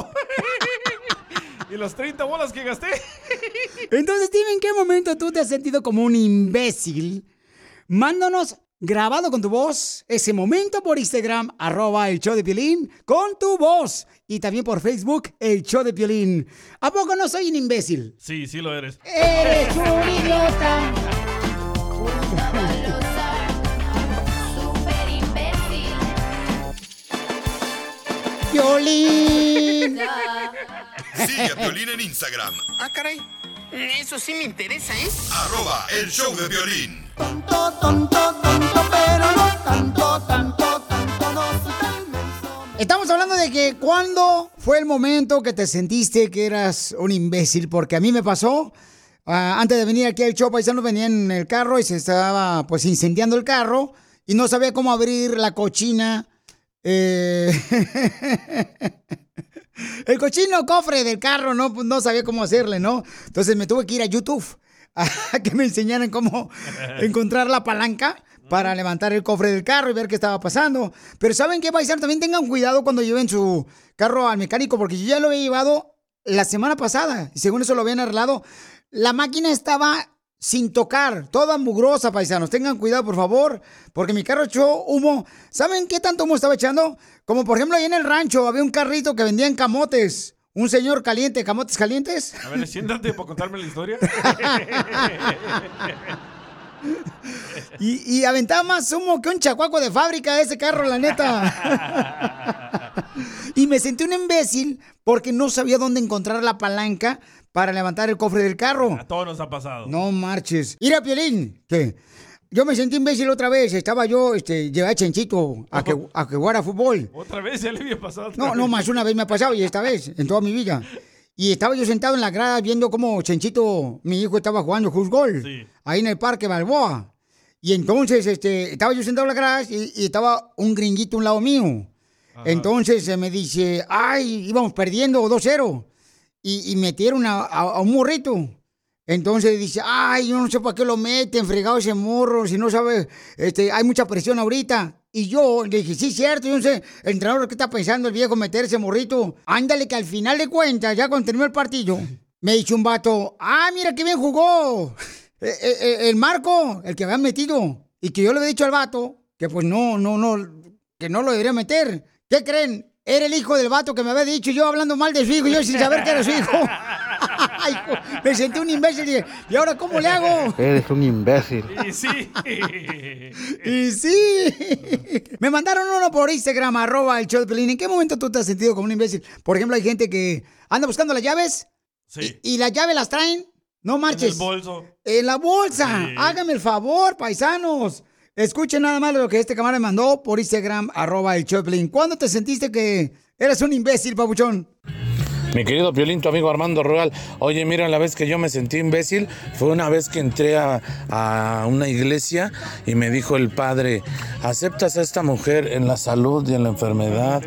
y las 30 bolas que gasté. Entonces, dime en qué momento tú te has sentido como un imbécil. Mándanos grabado con tu voz ese momento por Instagram, arroba el show de Piolín, con tu voz. Y también por Facebook, el show de Piolín. ¿A poco no soy un imbécil? Sí, sí lo eres. Eres un idiota. Piolín. Sigue a Piolín en Instagram, Ah, caray. Eso sí me interesa, ¿eh? arroba el show de violín. Tonto, tonto, tonto, pero no tanto, tanto, tanto, no. Estamos hablando de que cuándo fue el momento que te sentiste que eras un imbécil, porque a mí me pasó. ah, antes de venir aquí al show, paisano venía en el carro y se estaba pues incendiando el carro y no sabía cómo abrir la cochina. eh, el cochino cofre del carro, no, Pues, no sabía cómo hacerle, ¿no? Entonces me tuve que ir a YouTube a que me enseñaran cómo encontrar la palanca para levantar el cofre del carro y ver qué estaba pasando. Pero ¿saben qué, paisano? También tengan cuidado cuando lleven su carro al mecánico, porque yo ya lo había llevado la semana pasada y según eso lo habían arreglado. La máquina estaba sin tocar, toda mugrosa, paisanos. Tengan cuidado, por favor, porque mi carro echó humo. ¿Saben qué tanto humo estaba echando? Como por ejemplo ahí en el rancho había un carrito que vendían camotes. Un señor caliente, camotes calientes. A ver, siéntate para contarme la historia. Y, y aventaba más humo que un chacuaco de fábrica ese carro, la neta. y me sentí un imbécil porque no sabía dónde encontrar la palanca para levantar el cofre del carro. A todos nos ha pasado. No marches. Mira, Piolín, que yo me sentí imbécil otra vez. Estaba yo, este, llevé a Chenchito a que, a que jugara fútbol. Otra vez ya le había pasado. No, no, vez. más una vez me ha pasado y esta vez, en toda mi vida. Y estaba yo sentado en la grada viendo cómo Chenchito, mi hijo, estaba jugando fútbol. Sí. Ahí en el Parque Balboa. Y entonces, este, estaba yo sentado en la grada y, y estaba un gringuito a un lado mío. Entonces eh, me dice, ay, íbamos perdiendo 2-0. Y, y metieron a, a- a un morrito. Entonces dice, ay, yo no sé para qué lo meten, fregado ese morro, si no sabe, este, hay mucha presión ahorita. Y yo le dije, sí, cierto, yo no sé, el entrenador, ¿qué está pensando el viejo meter ese morrito? Ándale, que al final de cuentas, ya cuando terminó el partido, me dice un vato, ah, mira qué bien jugó. Eh, eh, eh, el Marco, el que habían metido. Y que yo le había dicho al vato que pues no, no, no, que no lo debería meter, ¿Qué creen? Era el hijo del vato que me había dicho yo hablando mal de su hijo, yo sin saber que era su hijo. Ay, me sentí un imbécil y dije, ¿y ahora cómo le hago? Eres un imbécil. Y sí. Y sí. Me mandaron uno por Instagram, arroba el show de. ¿En qué momento tú te has sentido como un imbécil? Por ejemplo, hay gente que anda buscando las llaves Sí. y las llaves las traen. No En marches. el bolso. En la bolsa. Sí. Hágame el favor, paisanos. Escuchen nada más lo que este camarada me mandó por Instagram, arroba el Choplin. ¿Cuándo te sentiste que eras un imbécil, papuchón? Mi querido Piolín, tu amigo Armando Rural. Oye, mira, la vez que yo me sentí imbécil fue una vez que entré a, a una iglesia y me dijo el padre, ¿aceptas a esta mujer en la salud y en la enfermedad,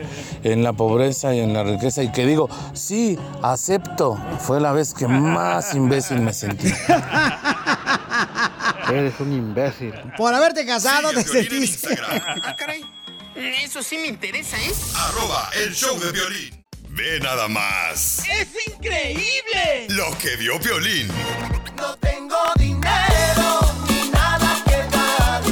en la pobreza y en la riqueza? Y que digo, sí, acepto. Fue la vez que más imbécil me sentí. Eres un imbécil. Por haberte casado te sentiste. Ah, caray. Eso sí me interesa, ¿eh? Arroba el show de violín. Ve nada más. ¡Es increíble! Lo que vio violín. No tengo dinero ni nada que dar.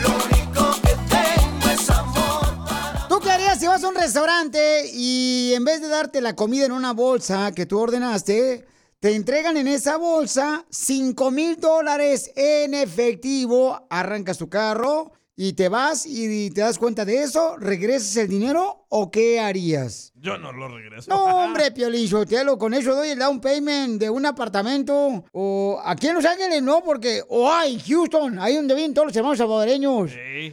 Lo único que tengo es amor. ¿Tú qué harías si vas a un restaurante y en vez de darte la comida en una bolsa que tú ordenaste, te entregan en esa bolsa 5 mil dólares en efectivo, arrancas tu carro y te vas y te das cuenta de eso, regresas el dinero o qué harías? Yo no lo regreso. No, hombre, Piolín Sotelo, con eso doy el down payment de un apartamento. O aquí en Los Ángeles no, porque. O ay, Houston, ahí donde viven todos los hermanos salvadoreños.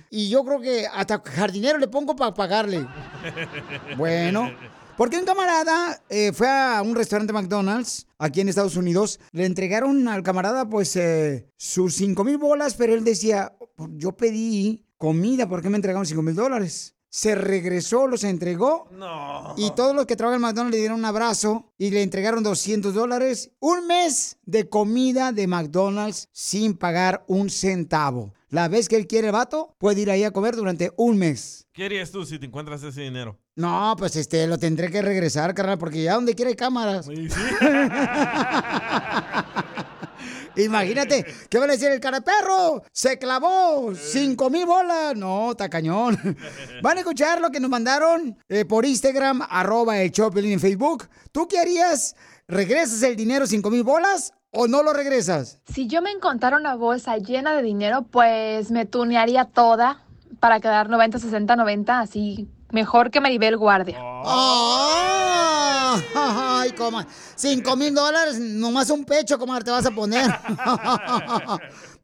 Y yo creo que hasta jardinero le pongo para pagarle. Bueno. Porque un camarada eh, fue a un restaurante McDonald's aquí en Estados Unidos. Le entregaron al camarada pues eh, sus 5 mil bolas, pero él decía, yo pedí comida, ¿por qué me entregaron 5 mil dólares? Se regresó, los entregó No. y todos los que trabajan en McDonald's le dieron un abrazo y le entregaron 200 dólares. Un mes de comida de McDonald's sin pagar un centavo. La vez que él quiere el vato, puede ir ahí a comer durante un mes. ¿Qué harías tú si te encuentras ese dinero? No, pues este, lo tendré que regresar, carnal, porque ya donde quiera hay cámaras. Imagínate, ¿qué va a decir el cara perro? Se clavó cinco mil bolas. No, está cañón. Van a escuchar lo que nos mandaron eh, por Instagram, arroba el Choplin en Facebook. ¿Tú qué harías? ¿Regresas el dinero cinco mil bolas o no lo regresas? Si yo me encontrara una bolsa llena de dinero, pues me tunearía toda para quedar 90, 60, 90, así mejor que Maribel Guardia. ¡Ah! ¡Ay, coma! Cinco mil dólares, nomás un pecho, comadre, te vas a poner.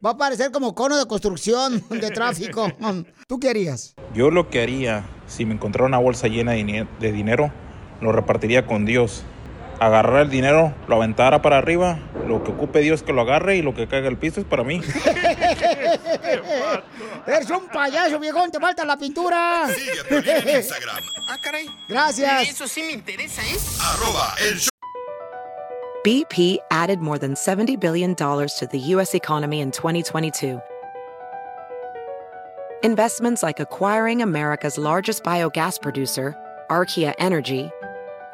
Va a parecer como cono de construcción de tráfico. ¿Tú qué harías? Yo lo que haría, si me encontrara una bolsa llena de dinero, lo repartiría con Dios. Agarrar el dinero, lo aventara para arriba, lo que ocupe Dios que lo agarre y lo que caiga al piso es para mí. Eres un payaso, viejón, te falta la pintura. Sigue a en Instagram. Ah, caray. Gracias. Eso sí me interesa, ¿eh? Arroba el show. BP added more than $70 billion to the U.S. economy in 2022. Investments like acquiring America's largest biogas producer, Archaea Energy,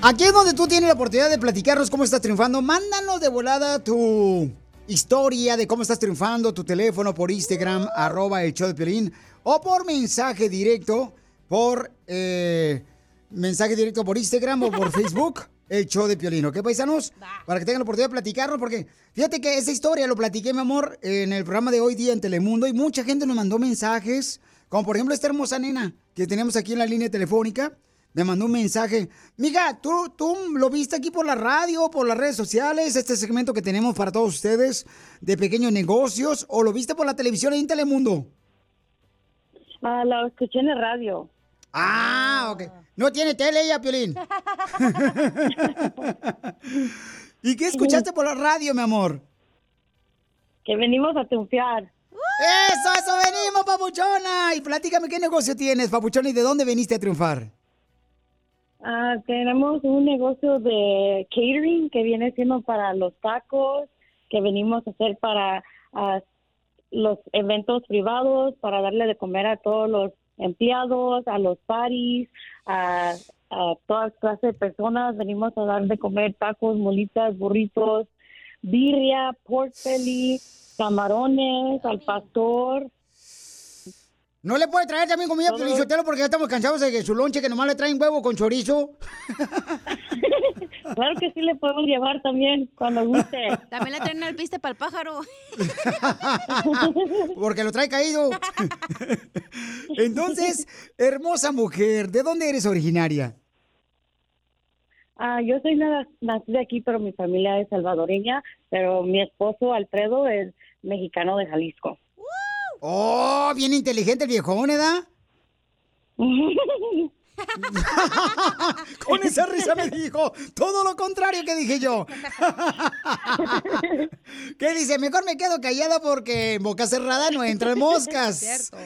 Aquí es donde tú tienes la oportunidad de platicarnos cómo estás triunfando. Mándanos de volada tu historia de cómo estás triunfando, tu teléfono por Instagram, arroba el show de Piolín, o por mensaje directo, por eh, mensaje directo por Instagram o por Facebook, el show de Piolín, ¿ok, paisanos? Para que tengan la oportunidad de platicarnos, porque fíjate que esa historia lo platiqué, mi amor, en el programa de hoy día en Telemundo, y mucha gente nos mandó mensajes, como por ejemplo esta hermosa nena que tenemos aquí en la línea telefónica, me mandó un mensaje. Miga, ¿tú, ¿tú lo viste aquí por la radio, por las redes sociales, este segmento que tenemos para todos ustedes de pequeños negocios, o lo viste por la televisión en Telemundo? Ah, lo escuché en el radio. Ah, ok. No tiene tele ella, Piolín. ¿Y qué escuchaste por la radio, mi amor? Que venimos a triunfar. ¡Eso, eso venimos, papuchona! Y platícame qué negocio tienes, papuchona, y de dónde viniste a triunfar. Ah, tenemos un negocio de catering que viene siendo para los tacos, que venimos a hacer para los eventos privados, para darle de comer a todos los empleados, a los parties, a, a todas clases de personas. Venimos a dar de comer tacos, molitas, burritos, birria, pork camarones, al pastor. ¿No le puede traer también comida Piolín Sotelo porque ya estamos cansados de que su lonche que nomás le traen huevo con chorizo? Claro que sí le podemos llevar también cuando guste. También le traen el piste para el pájaro. Porque lo trae caído. Entonces, hermosa mujer, ¿de dónde eres originaria? Ah, yo soy na- nacida aquí, pero mi familia es salvadoreña, pero mi esposo Alfredo es mexicano de Jalisco. Oh, bien inteligente el viejón, ¿edad? Con esa risa me dijo todo lo contrario que dije yo. ¿Qué dice? Mejor me quedo callada porque en boca cerrada no entran moscas.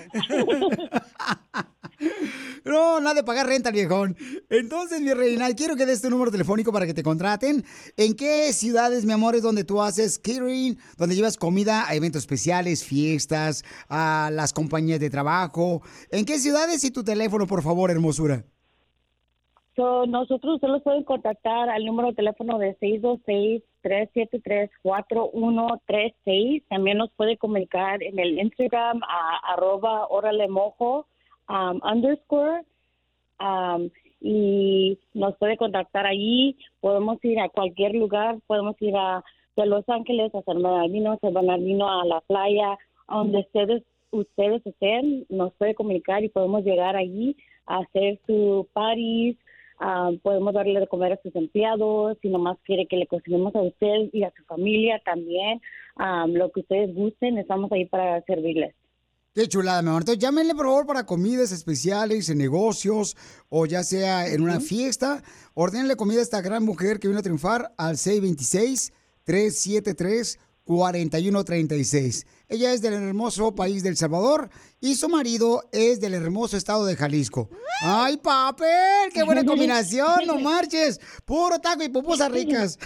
No, nada de pagar renta, viejón. Entonces, mi reina, quiero que des tu número telefónico para que te contraten. ¿En qué ciudades, mi amor, es donde tú haces catering, donde llevas comida a eventos especiales, fiestas, a las compañías de trabajo? ¿En qué ciudades y tu teléfono, por favor, hermosura? So, nosotros los pueden contactar al número de teléfono de 626-373-4136. También nos puede comunicar en el Instagram a arroba órale mojo um, underscore um, y nos puede contactar allí. Podemos ir a cualquier lugar, podemos ir a de Los Ángeles a San Bernardino, San Bernardino a la playa, donde ustedes ustedes estén, nos puede comunicar y podemos llegar allí a hacer su parties, ah, podemos darle de comer a sus empleados, si nomás quiere que le cocinemos a usted y a su familia también, ah, lo que ustedes gusten, estamos ahí para servirles. Qué chulada, mi amor. Entonces, llámenle, por favor, para comidas especiales, en negocios, o ya sea en una fiesta. Ordenle comida a esta gran mujer que vino a triunfar al 626-373-4136. Ella es del hermoso país del Salvador y su marido es del hermoso estado de Jalisco. ¡Ay, papel! ¡Qué buena combinación! ¡No marches! Puro taco y pupusas ricas.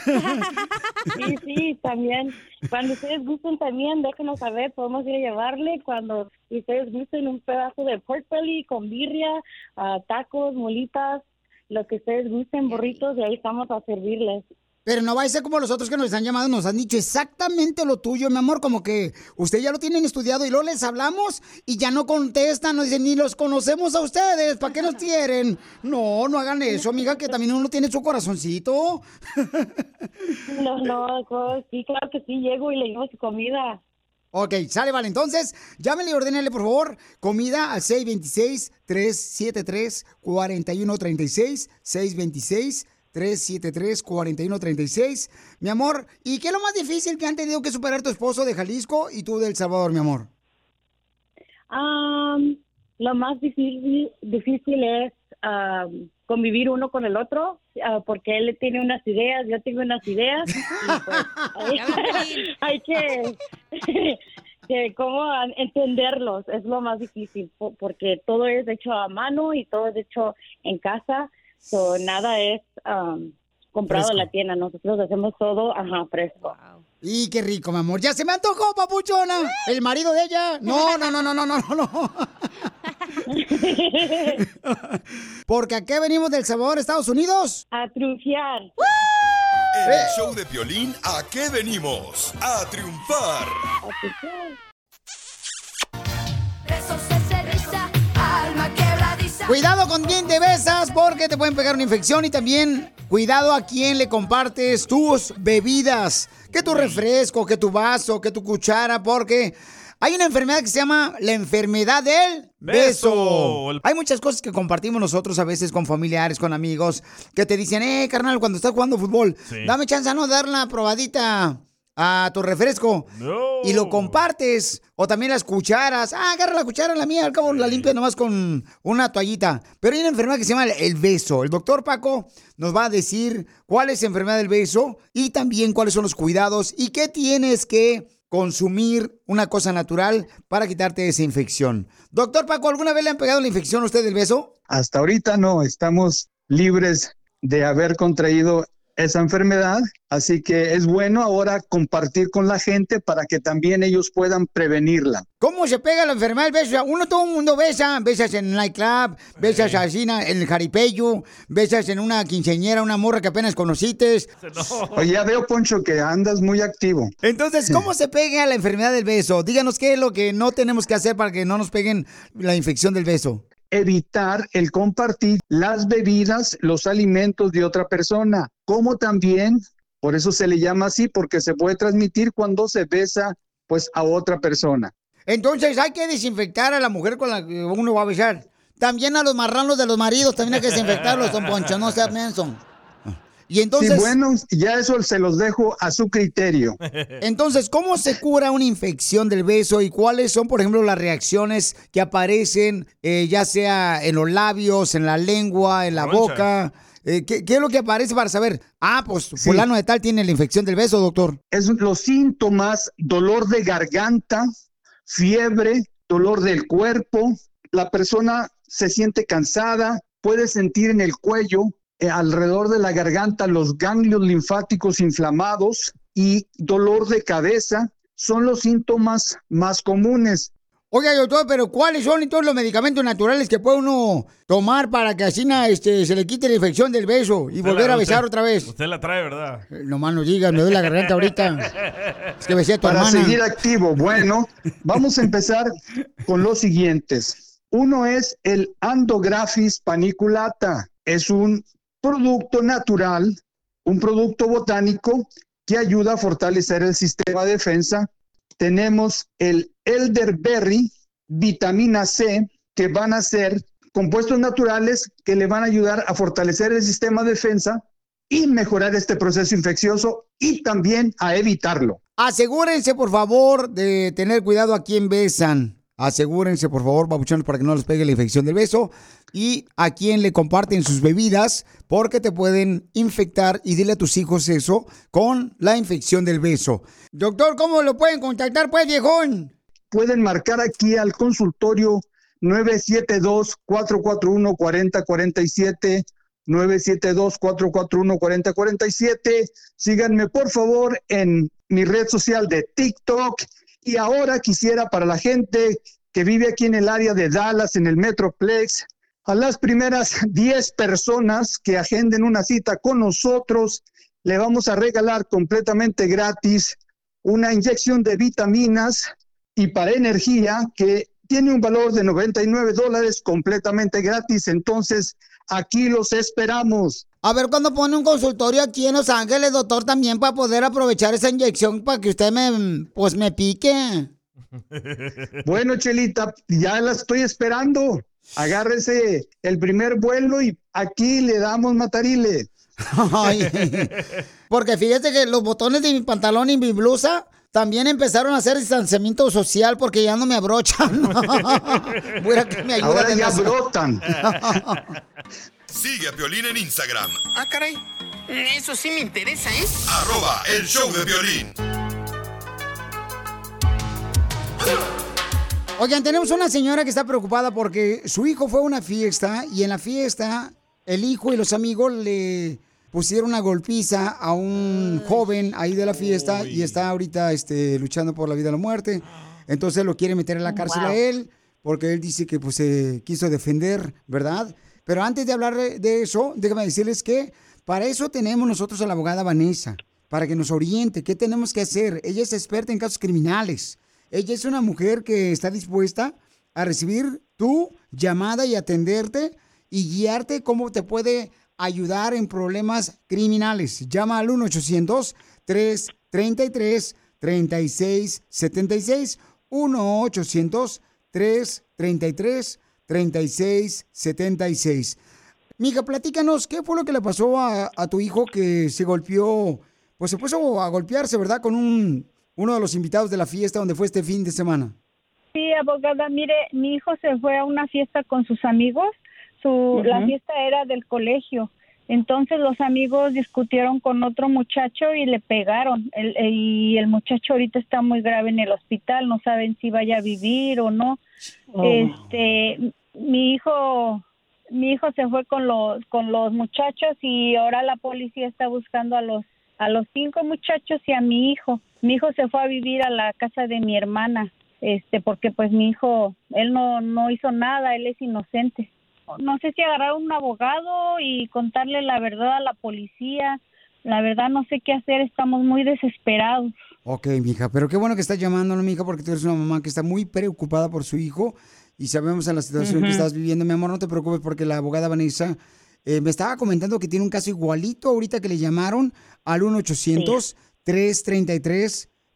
Sí, sí, también. Cuando ustedes gusten también, déjenos saber, podemos ir a llevarle cuando ustedes gusten un pedazo de pork belly con birria, ah, tacos, molitas, lo que ustedes gusten, burritos, y ahí estamos a servirles. Pero no va a ser como los otros que nos han llamado, nos han dicho exactamente lo tuyo, mi amor, como que usted ya lo tienen estudiado y luego les hablamos y ya no contestan, nos dicen, ni los conocemos a ustedes, ¿para qué nos quieren? No, no hagan eso, amiga, que también uno tiene su corazoncito. No, no, sí, claro que sí, llego y le llevo su comida. Ok, sale, vale. Entonces, llámenle y ordénale, por favor, comida al 626-373-4136. 626-373-4136. Mi amor, ¿y qué es lo más difícil que han tenido que superar tu esposo de Jalisco y tú de El Salvador, mi amor? Am, lo más difícil, difícil es am, convivir uno con el otro, ah, porque él tiene unas ideas, yo tengo unas ideas. y pues, hay, hay que, que cómo entenderlos, es lo más difícil, po- porque todo es hecho a mano y todo es hecho en casa, so, nada es am, comprado en la tienda, nosotros hacemos todo, ajá, fresco. Y qué rico, mi amor. Ya se me antojó, papuchona. El marido de ella. No, no, no, no, no, no, no, no. Porque aquí venimos del Salvador, Estados Unidos. A triunfar. En el show de Piolín, ¿a qué venimos? A triunfar. Cuidado con quién te besas porque te pueden pegar una infección y también cuidado a quién le compartes tus bebidas. Que tu refresco, que tu vaso, que tu cuchara, porque Hay una enfermedad que se llama la enfermedad del beso. Hay muchas cosas que compartimos nosotros a veces con familiares, con amigos, que te dicen, eh, carnal, cuando estás jugando fútbol, Sí. dame chance a no dar la probadita a tu refresco. Y lo compartes. O también las cucharas. Ah, agarra la cuchara, la mía, al cabo la limpia nomás con una toallita. Pero hay una enfermedad que se llama el- el beso. El doctor Paco nos va a decir cuál es la enfermedad del beso y también cuáles son los cuidados y qué tienes que consumir una cosa natural para quitarte esa infección. Doctor Paco, ¿alguna vez le han pegado la infección a usted del beso? Hasta ahorita no, estamos libres de haber contraído esa enfermedad, así que es bueno ahora compartir con la gente para que también ellos puedan prevenirla. ¿Cómo se pega la enfermedad del beso? O sea, Uno, todo el mundo besa, besas en el nightclub, besas así en el jaripeyo, besas en una quinceñera, una morra que apenas conocites. Oye, ya veo, Poncho, que andas muy activo. Entonces, ¿cómo se pega la enfermedad del beso? Díganos qué es lo que no tenemos que hacer para que no nos peguen la infección del beso. Evitar el compartir las bebidas, los alimentos de otra persona, como también, por eso se le llama así, porque se puede transmitir cuando se besa pues a otra persona. Entonces, hay que desinfectar a la mujer con la que uno va a besar. También a los marranos de los maridos, también hay que desinfectarlos, don Poncho, no sea menso. Y entonces... Sí, bueno, ya eso se los dejo a su criterio. Entonces, ¿cómo se cura una infección del beso y cuáles son, por ejemplo, las reacciones que aparecen, eh, ya sea en los labios, en la lengua, en la boca? Eh, ¿qué, qué es lo que aparece para saber? Ah, pues fulano de tal tiene la infección del beso, doctor. Es los síntomas, dolor de garganta, fiebre, dolor del cuerpo, la persona se siente cansada, puede sentir en el cuello, eh, alrededor de la garganta, los ganglios linfáticos inflamados y dolor de cabeza son los síntomas más comunes. Oiga, doctor, pero ¿cuáles son entonces los medicamentos naturales que puede uno tomar para que así na, este, se le quite la infección del beso y Usted volver la- a besar usted- otra vez? Usted la trae, ¿verdad? Eh, Nomás no digas, me duele la garganta ahorita. Es que besé a tu Para hermana. seguir activo, bueno, vamos a empezar con los siguientes. Uno es el Andographis paniculata. Es un producto natural, un producto botánico que ayuda a fortalecer el sistema de defensa. Tenemos el elderberry, vitamina C, que van a ser compuestos naturales que le van a ayudar a fortalecer el sistema de defensa y mejorar este proceso infeccioso y también a evitarlo. Asegúrense, por favor, de tener cuidado a quién besan. Asegúrense, por favor, babuchones, para que no les pegue la infección del beso. Y a quién le comparten sus bebidas, porque te pueden infectar. Y dile a tus hijos eso con la infección del beso. Doctor, ¿cómo lo pueden contactar, pues, viejón? Pueden marcar aquí al consultorio 972-441-4047. 972-441-4047. Síganme por favor en mi red social de TikTok. Y ahora quisiera para la gente que vive aquí en el área de Dallas, en el Metroplex, a las primeras 10 personas que agenden una cita con nosotros, le vamos a regalar completamente gratis una inyección de vitaminas y para energía que tiene un valor de 99 dólares completamente gratis. Entonces, aquí los esperamos. A ver, cuando pone un consultorio aquí en Los Ángeles, doctor, también para poder aprovechar esa inyección para que usted me, pues, me pique. Bueno, Chelita, ya la estoy esperando. Agárrese el primer vuelo y aquí le damos matarile. Ay, porque fíjate que los botones de mi pantalón y mi blusa también empezaron a hacer distanciamiento social porque ya no me abrochan. Voy a que me ayude Ahora ya brotan. Sigue a Piolín en Instagram, Ah, caray. Eso sí me interesa, ¿eh? arroba el show de violín. Oigan, tenemos una señora que está preocupada porque su hijo fue a una fiesta y en la fiesta el hijo y los amigos le pusieron una golpiza a un joven ahí de la fiesta y está ahorita este, luchando por la vida o la muerte. Entonces lo quiere meter en la cárcel Wow. a él porque él dice que pues se quiso defender, ¿verdad? Pero antes de hablar de eso, déjame decirles que para eso tenemos nosotros a la abogada Vanessa, para que nos oriente qué tenemos que hacer. Ella es experta en casos criminales. Ella es una mujer que está dispuesta a recibir tu llamada y atenderte y guiarte cómo te puede ayudar en problemas criminales. Llama al 1-800-333-3676. 1-800-333-3676. Mija, platícanos, ¿qué fue lo que le pasó a, a tu hijo que se golpeó? Pues se puso a golpearse, ¿verdad? Con un, uno de los invitados de la fiesta donde fue este fin de semana. Sí, abogada, mire, mi hijo se fue a una fiesta con sus amigos. Su, La fiesta era del colegio. Entonces los amigos discutieron con otro muchacho y le pegaron. El- el- y el muchacho ahorita está muy grave en el hospital. No saben si vaya a vivir o no. Oh. Este, mi hijo, mi hijo se fue con los con los muchachos y ahora la policía está buscando a los a los cinco muchachos y a mi hijo. Mi hijo se fue a vivir a la casa de mi hermana, este, porque pues mi hijo, él no, no hizo nada, él es inocente. No sé si agarrar un abogado y contarle la verdad a la policía. La verdad no sé qué hacer, estamos muy desesperados. Ok, mija, pero qué bueno que estás llamándolo, mija, porque tú eres una mamá que está muy preocupada por su hijo y sabemos en la situación que estás viviendo. Mi amor, no te preocupes porque la abogada Vanessa eh, me estaba comentando que tiene un caso igualito ahorita que le llamaron al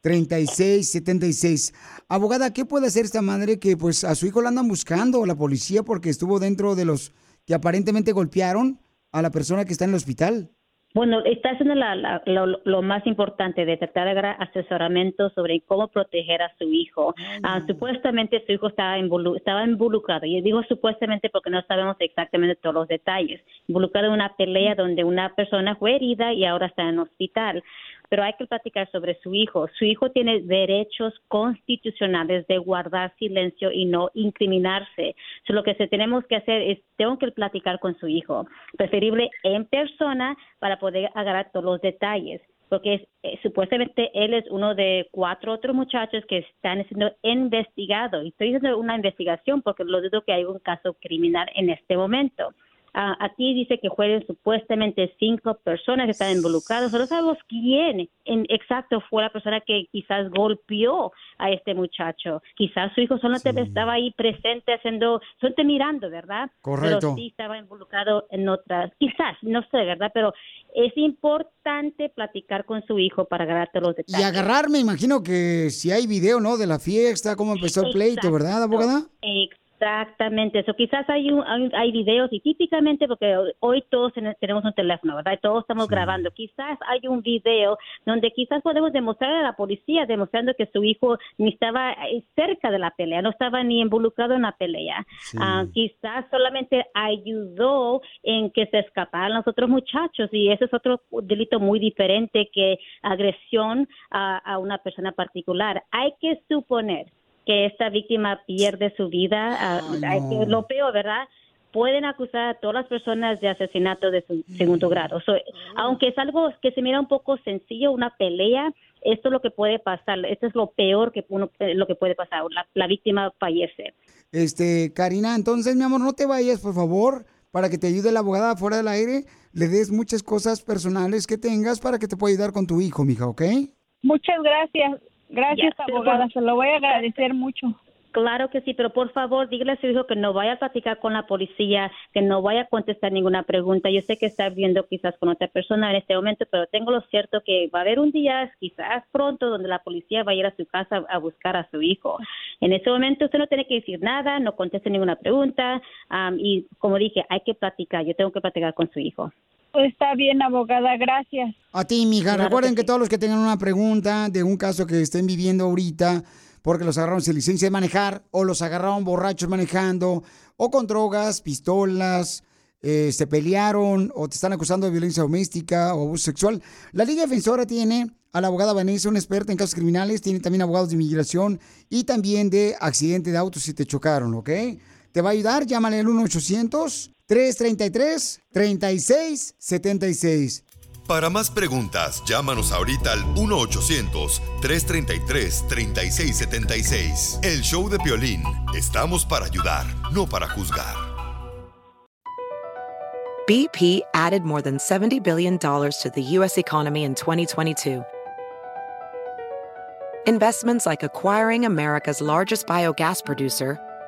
1-800-333-3676. Abogada, ¿qué puede hacer esta madre que pues a su hijo la andan buscando la policía porque estuvo dentro de los que aparentemente golpearon a la persona que está en el hospital? Bueno, está haciendo la- la- lo, lo más importante de tratar de asesoramiento sobre cómo proteger a su hijo. Ah, supuestamente su hijo estaba, involu- estaba involucrado, y digo supuestamente porque no sabemos exactamente todos los detalles, involucrado en una pelea donde una persona fue herida y ahora está en hospital. Pero hay que platicar sobre su hijo. Su hijo tiene derechos constitucionales de guardar silencio y no incriminarse. So, lo que se tenemos que hacer es, tengo que platicar con su hijo, preferible en persona para poder agarrar todos los detalles. Porque eh, supuestamente él es uno de cuatro otros muchachos que están siendo investigados. Y estoy haciendo una investigación porque lo dudo que hay un caso criminal en este momento. Ah, aquí dice que fueron supuestamente cinco personas que están involucradas. No sabemos quién en exacto fue la persona que quizás golpeó a este muchacho. Quizás su hijo solamente estaba ahí presente haciendo, solamente mirando, ¿verdad? Correcto. Pero sí estaba involucrado en otras. Quizás, no sé, ¿verdad? Pero es importante platicar con su hijo para agarrar todos los Y detalles. agarrar, me imagino que si hay video, ¿no? De la fiesta, cómo empezó el pleito, ¿verdad, abogada? Exactamente, eso quizás hay, un, hay, hay videos y típicamente porque hoy todos ten- tenemos un teléfono, ¿verdad? Todos estamos grabando. Quizás hay un video donde quizás podemos demostrar a la policía demostrando que su hijo ni estaba eh, cerca de la pelea, no estaba ni involucrado en la pelea. Sí. Ah, quizás solamente ayudó en que se escaparan los otros muchachos y ese es otro delito muy diferente que agresión a, a una persona particular. Hay que suponer que esta víctima pierde su vida, ah, que- lo peor, ¿verdad? Pueden acusar a todas las personas de asesinato de su segundo grado. So, aunque es algo que se mira un poco sencillo, una pelea, esto es lo que puede pasar. Esto es lo peor que uno, eh, lo que puede pasar. La, la víctima fallece. Este, Karina, entonces, mi amor, no te vayas, por favor, para que te ayude la abogada fuera del aire. Le des muchas cosas personales que tengas para que te pueda ayudar con tu hijo, mija, ¿ok? Muchas gracias. Gracias, Ya, abogada. por- Se lo voy a agradecer mucho. Claro que sí, pero por favor, dígale a su hijo que no vaya a platicar con la policía, que no vaya a contestar ninguna pregunta. Yo sé que está viendo quizás con otra persona en este momento, pero tengo lo cierto que va a haber un día, quizás pronto, donde la policía va a ir a su casa a buscar a su hijo. En ese momento usted no tiene que decir nada, no conteste ninguna pregunta am, y como dije, hay que platicar. Yo tengo que platicar con su hijo. Está bien, abogada. Gracias. A ti, mija, Claro recuerden que que, todos los que tengan una pregunta de un caso que estén viviendo ahorita, porque los agarraron sin licencia de manejar, o los agarraron borrachos manejando, o con drogas, pistolas, eh, se pelearon, o te están acusando de violencia doméstica o abuso sexual. La Liga Defensora tiene a la abogada Vanessa, una experta en casos criminales, tiene también abogados de inmigración y también de accidente de autos si te chocaron, ¿ok? Te va a ayudar, llámale al 1-800-333-3676. Para más preguntas, llámanos ahorita al 1-800-333-3676. El show de Piolín. Estamos para ayudar, no para juzgar. BP added more than $70 billion to the U.S. economy in 2022. Investments like acquiring America's largest biogas producer,